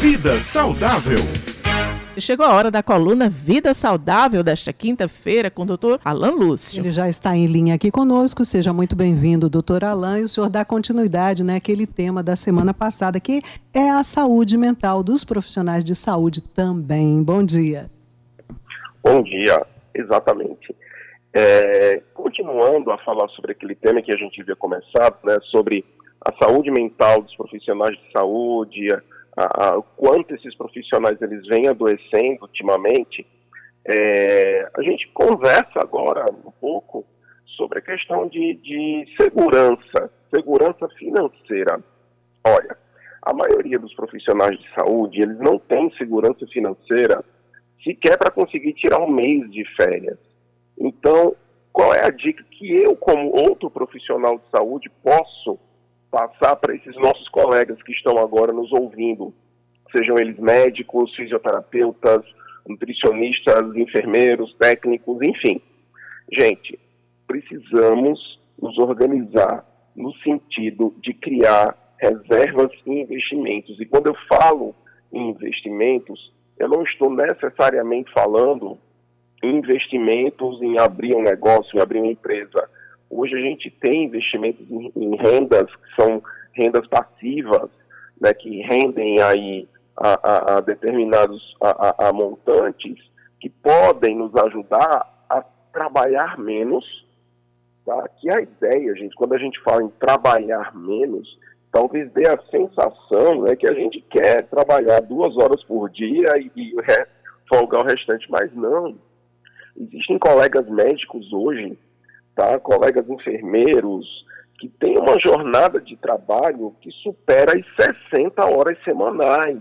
Vida Saudável. Chegou a hora da coluna Vida Saudável desta quinta-feira com o doutor Alan Lúcio. Ele já está em linha aqui conosco. Seja muito bem-vindo, doutor Alan. E o senhor dá continuidade naquele né, tema da semana passada, que é a saúde mental dos profissionais de saúde também. Bom dia. Bom dia, exatamente. É, continuando a falar sobre aquele tema que a gente havia começado, né, sobre a saúde mental dos profissionais de saúde, a, a, o quanto esses profissionais eles vêm adoecendo ultimamente, é, a gente conversa agora um pouco sobre a questão de, de segurança, segurança financeira. Olha, a maioria dos profissionais de saúde, eles não têm segurança financeira sequer para conseguir tirar um mês de férias. Então, qual é a dica que eu, como outro profissional de saúde, posso passar para esses nossos colegas que estão agora nos ouvindo, sejam eles médicos, fisioterapeutas, nutricionistas, enfermeiros, técnicos, enfim. Gente, precisamos nos organizar no sentido de criar reservas e investimentos. E quando eu falo em investimentos, eu não estou necessariamente falando em investimentos em abrir um negócio, em abrir uma empresa Hoje a gente tem investimentos em, em rendas que são rendas passivas, né, que rendem aí a, a, a determinados a, a, montantes que podem nos ajudar a trabalhar menos. Tá? Que a ideia, gente, quando a gente fala em trabalhar menos, talvez dê a sensação né, que a gente quer trabalhar duas horas por dia e, e folgar o restante, mas não. Existem colegas médicos hoje tá? colegas enfermeiros, que têm uma jornada de trabalho que supera as 60 horas semanais.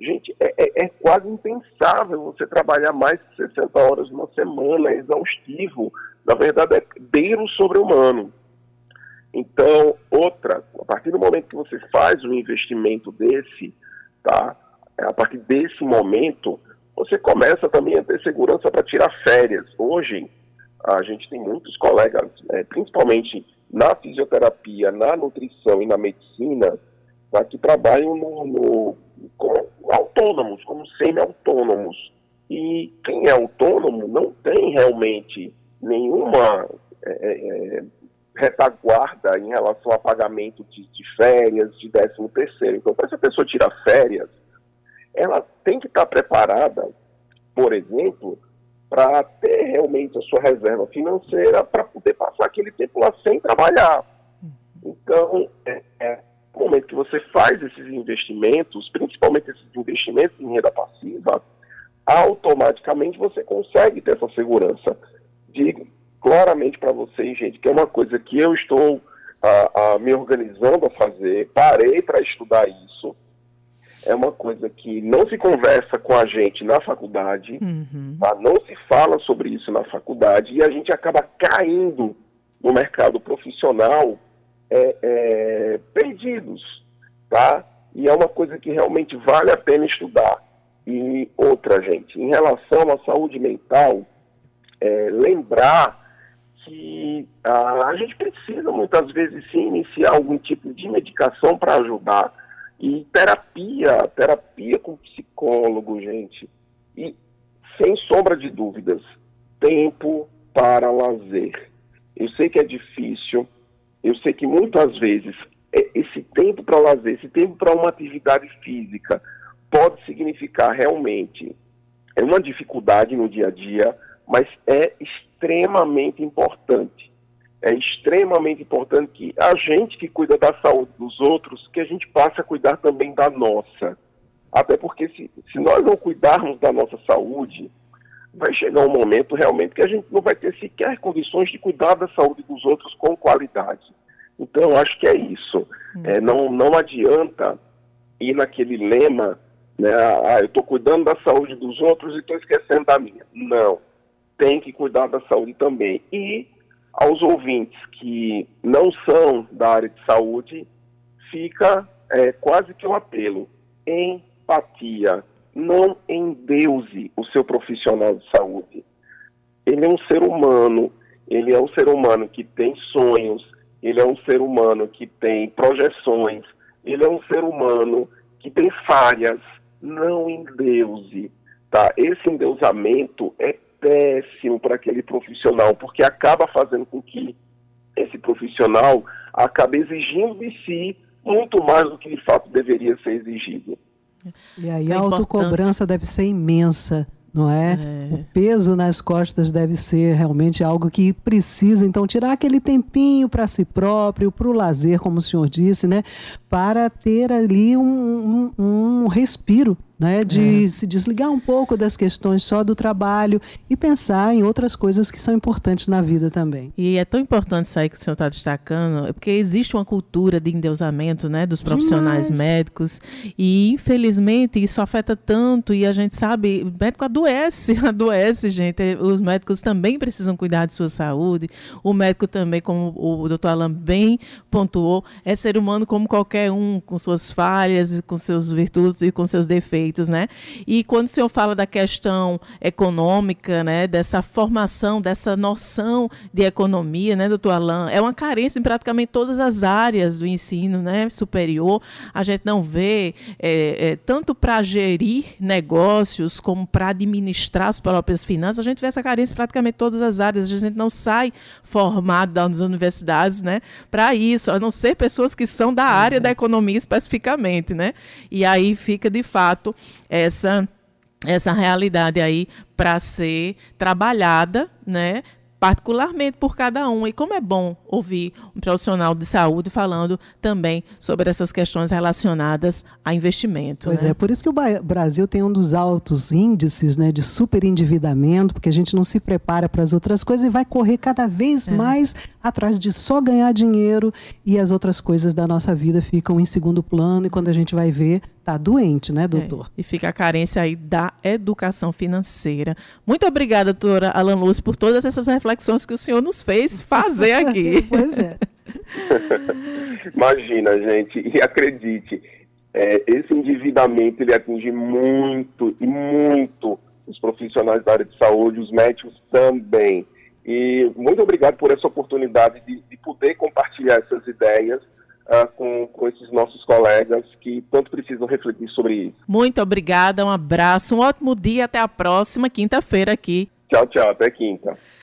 Gente, é, é, é, quase impensável você trabalhar mais de 60 horas numa semana, é exaustivo. Na verdade, é beiro sobre-humano. Então, outra, a partir do momento que você faz um investimento desse, tá? É, a partir desse momento, você começa também a ter segurança para tirar férias. Hoje, a gente tem muitos colegas, é, principalmente na fisioterapia, na nutrição e na medicina, tá, que trabalham no, no, como autônomos, como semi-autônomos. E quem é autônomo não tem realmente nenhuma é, é, é retaguarda em relação a pagamento de, de férias, de décimo terceiro. Então, para essa pessoa tirar férias, ela tem que estar preparada, por exemplo, para ter realmente a sua reserva financeira para poder passar aquele tempo lá sem trabalhar. Então, é, é no momento que você faz esses investimentos, principalmente esses investimentos em renda passiva, automaticamente você consegue ter essa segurança. Digo claramente para vocês, gente, que é uma coisa que eu estou a, a, me organizando a fazer, parei para estudar isso, é uma coisa que não se conversa com a gente na faculdade, uhum. tá? não se fala sobre isso na faculdade e a gente acaba caindo no mercado profissional é, é, perdidos, tá? E é uma coisa que realmente vale a pena estudar. E outra, gente, em relação à saúde mental, é, lembrar que a, a gente precisa muitas vezes sim iniciar algum tipo de medicação para ajudar e terapia, terapia com psicólogo, gente. E, sem sombra de dúvidas, tempo para lazer. Eu sei que é difícil, eu sei que muitas vezes é, esse tempo para lazer, esse tempo para uma atividade física, pode significar realmente é uma dificuldade no dia a dia, mas é extremamente importante é extremamente importante que a gente que cuida da saúde dos outros, que a gente passe a cuidar também da nossa. Até porque se, se nós não cuidarmos da nossa saúde, vai chegar um momento realmente que a gente não vai ter sequer condições de cuidar da saúde dos outros com qualidade. Então, acho que é isso. Hum. É, não, não adianta ir naquele lema, né, ah, eu estou cuidando da saúde dos outros e estou esquecendo da minha. Não. Tem que cuidar da saúde também. E aos ouvintes que não são da área de saúde, fica é, quase que um apelo. Empatia. Não endeuse o seu profissional de saúde. Ele é um ser humano, ele é um ser humano que tem sonhos, ele é um ser humano que tem projeções, ele é um ser humano que tem falhas, não endeuse, tá? Esse endeusamento é péssimo para aquele profissional, porque acaba fazendo com que esse profissional acabe exigindo de si muito mais do que de fato deveria ser exigido. E aí é a autocobrança deve ser imensa não é? é? O peso nas costas deve ser realmente algo que precisa, então, tirar aquele tempinho para si próprio, para o lazer, como o senhor disse, né? Para ter ali um, um, um respiro né, de é. se desligar um pouco das questões só do trabalho e pensar em outras coisas que são importantes na vida também. E é tão importante isso aí que o senhor está destacando, porque existe uma cultura de endeusamento né, dos profissionais Demais. médicos e, infelizmente, isso afeta tanto e a gente sabe, o médico adoece, adoece, gente. Os médicos também precisam cuidar de sua saúde. O médico também, como o doutor Alan bem pontuou, é ser humano como qualquer um, com suas falhas, com seus virtudes e com seus defeitos né? E quando o senhor fala da questão econômica, né, dessa formação, dessa noção de economia, né, doutor Alain, é uma carência em praticamente todas as áreas do ensino, né, superior. A gente não vê é, é, tanto para gerir negócios como para administrar as próprias finanças. A gente vê essa carência em praticamente todas as áreas. A gente não sai formado das universidades, né, para isso, a não ser pessoas que são da área é. da economia especificamente, né? E aí fica de fato essa essa realidade aí para ser trabalhada, né, particularmente por cada um. E como é bom ouvir um profissional de saúde falando também sobre essas questões relacionadas a investimento. Pois né? é, por isso que o Brasil tem um dos altos índices né, de superendividamento, porque a gente não se prepara para as outras coisas e vai correr cada vez é. mais atrás de só ganhar dinheiro e as outras coisas da nossa vida ficam em segundo plano e quando a gente vai ver, está doente, né, doutor? É, e fica a carência aí da educação financeira. Muito obrigada, doutora Alan Lúcio, por todas essas reflexões que o senhor nos fez fazer aqui. pois é. Imagina, gente, e acredite, é, esse endividamento ele atinge muito e muito os profissionais da área de saúde, os médicos também. E muito obrigado por essa oportunidade de, de poder compartilhar essas ideias uh, com, com esses nossos colegas que tanto precisam refletir sobre isso. Muito obrigada, um abraço, um ótimo dia, até a próxima quinta-feira aqui. Tchau, tchau, até quinta.